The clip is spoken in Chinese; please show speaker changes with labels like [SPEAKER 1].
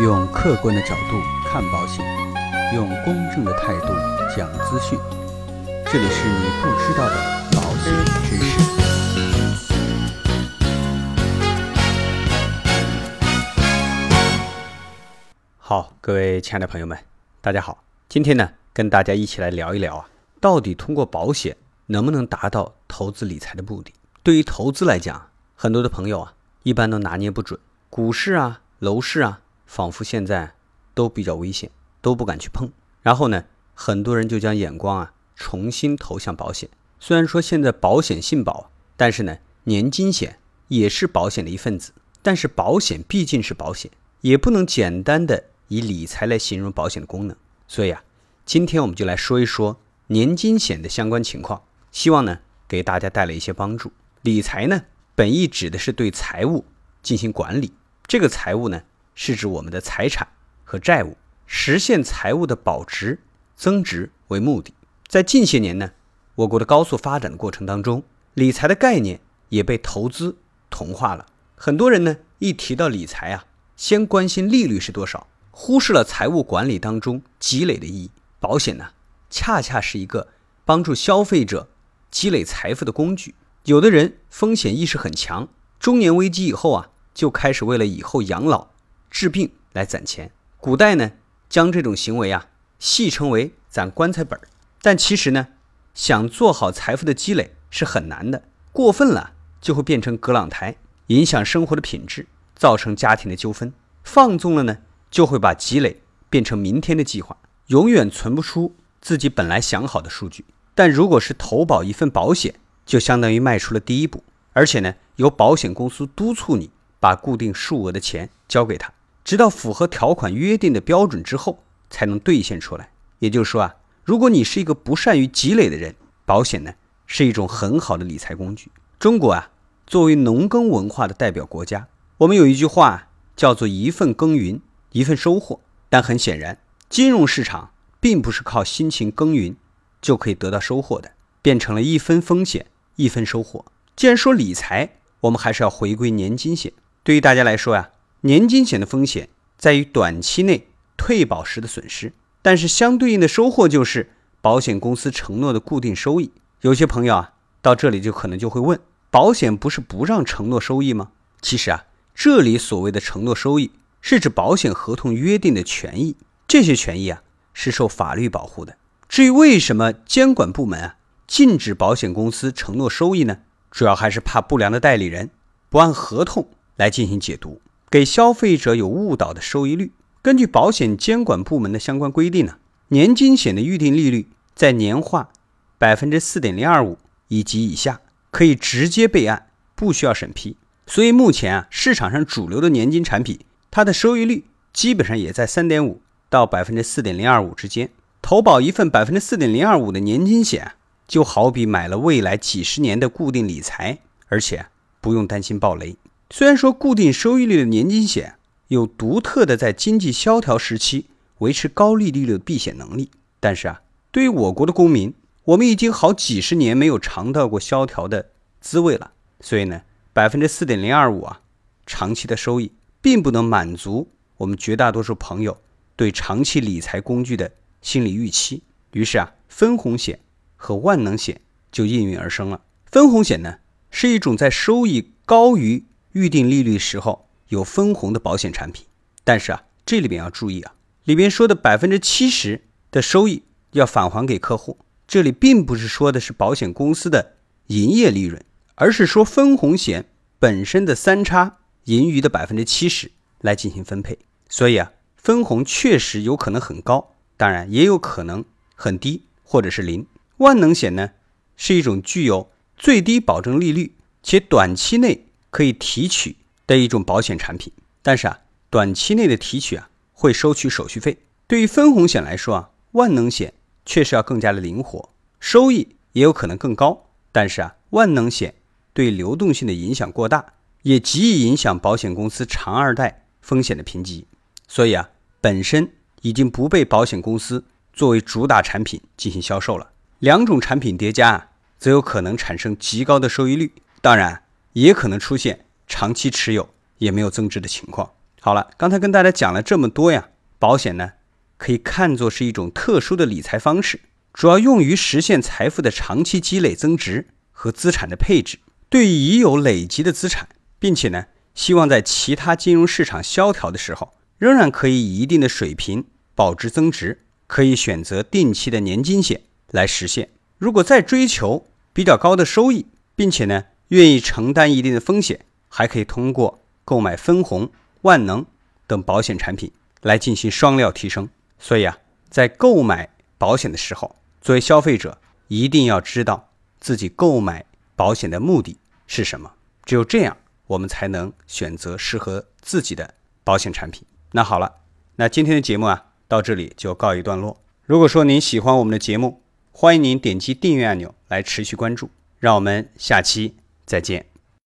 [SPEAKER 1] 用客观的角度看保险，用公正的态度讲资讯。这里是你不知道的保险知识。好，各位亲爱的朋友们，大家好。今天呢，跟大家一起来聊一聊啊，到底通过保险能不能达到投资理财的目的？对于投资来讲，很多的朋友啊，一般都拿捏不准。股市啊，楼市啊，仿佛现在都比较危险，都不敢去碰。然后呢，很多人就将眼光啊重新投向保险。虽然说现在保险信保，但是呢，年金险也是保险的一份子。但是保险毕竟是保险，也不能简单的以理财来形容保险的功能。所以啊，今天我们就来说一说年金险的相关情况，希望呢给大家带来一些帮助。理财呢，本意指的是对财务进行管理，这个财务呢是指我们的财产和债务，实现财务的保值增值为目的。在近些年呢，我国的高速发展的过程当中，理财的概念也被投资同化了。很多人呢一提到理财啊，先关心利率是多少。忽视了财务管理当中积累的意义。保险呢，恰恰是一个帮助消费者积累财富的工具。有的人风险意识很强，中年危机以后啊，就开始为了以后养老、治病来攒钱。古代呢，将这种行为啊戏称为攒棺材本儿。但其实呢，想做好财富的积累是很难的。过分了就会变成葛朗台，影响生活的品质，造成家庭的纠纷。放纵了呢？就会把积累变成明天的计划，永远存不出自己本来想好的数据。但如果是投保一份保险，就相当于迈出了第一步，而且呢，由保险公司督促你把固定数额的钱交给他，直到符合条款约定的标准之后才能兑现出来。也就是说啊，如果你是一个不善于积累的人，保险呢是一种很好的理财工具。中国啊，作为农耕文化的代表国家，我们有一句话叫做“一份耕耘”。一份收获，但很显然，金融市场并不是靠辛勤耕耘就可以得到收获的，变成了一分风险一分收获。既然说理财，我们还是要回归年金险。对于大家来说呀，年金险的风险在于短期内退保时的损失，但是相对应的收获就是保险公司承诺的固定收益。有些朋友啊，到这里就可能就会问：保险不是不让承诺收益吗？其实啊，这里所谓的承诺收益。是指保险合同约定的权益，这些权益啊是受法律保护的。至于为什么监管部门啊禁止保险公司承诺收益呢？主要还是怕不良的代理人不按合同来进行解读，给消费者有误导的收益率。根据保险监管部门的相关规定呢，年金险的预定利率在年化百分之四点零二五以及以下，可以直接备案，不需要审批。所以目前啊市场上主流的年金产品。它的收益率基本上也在三点五到百分之四点零二五之间。投保一份百分之四点零二五的年金险，就好比买了未来几十年的固定理财，而且不用担心暴雷。虽然说固定收益率的年金险有独特的在经济萧条时期维持高利率的避险能力，但是啊，对于我国的公民，我们已经好几十年没有尝到过萧条的滋味了。所以呢，百分之四点零二五啊，长期的收益。并不能满足我们绝大多数朋友对长期理财工具的心理预期，于是啊，分红险和万能险就应运而生了。分红险呢，是一种在收益高于预定利率时候有分红的保险产品。但是啊，这里边要注意啊，里边说的百分之七十的收益要返还给客户，这里并不是说的是保险公司的营业利润，而是说分红险本身的三差。盈余的百分之七十来进行分配，所以啊，分红确实有可能很高，当然也有可能很低或者是零。万能险呢，是一种具有最低保证利率且短期内可以提取的一种保险产品，但是啊，短期内的提取啊会收取手续费。对于分红险来说啊，万能险确实要更加的灵活，收益也有可能更高，但是啊，万能险对流动性的影响过大。也极易影响保险公司长二代风险的评级，所以啊，本身已经不被保险公司作为主打产品进行销售了。两种产品叠加啊，则有可能产生极高的收益率，当然也可能出现长期持有也没有增值的情况。好了，刚才跟大家讲了这么多呀，保险呢可以看作是一种特殊的理财方式，主要用于实现财富的长期积累增值和资产的配置。对于已有累积的资产，并且呢希望在其他金融市场萧条的时候，仍然可以以一定的水平保值增值，可以选择定期的年金险来实现。如果再追求比较高的收益，并且呢愿意承担一定的风险，还可以通过购买分红。万能等保险产品来进行双料提升，所以啊，在购买保险的时候，作为消费者一定要知道自己购买保险的目的是什么，只有这样，我们才能选择适合自己的保险产品。那好了，那今天的节目啊，到这里就告一段落。如果说您喜欢我们的节目，欢迎您点击订阅按钮来持续关注。让我们下期再见。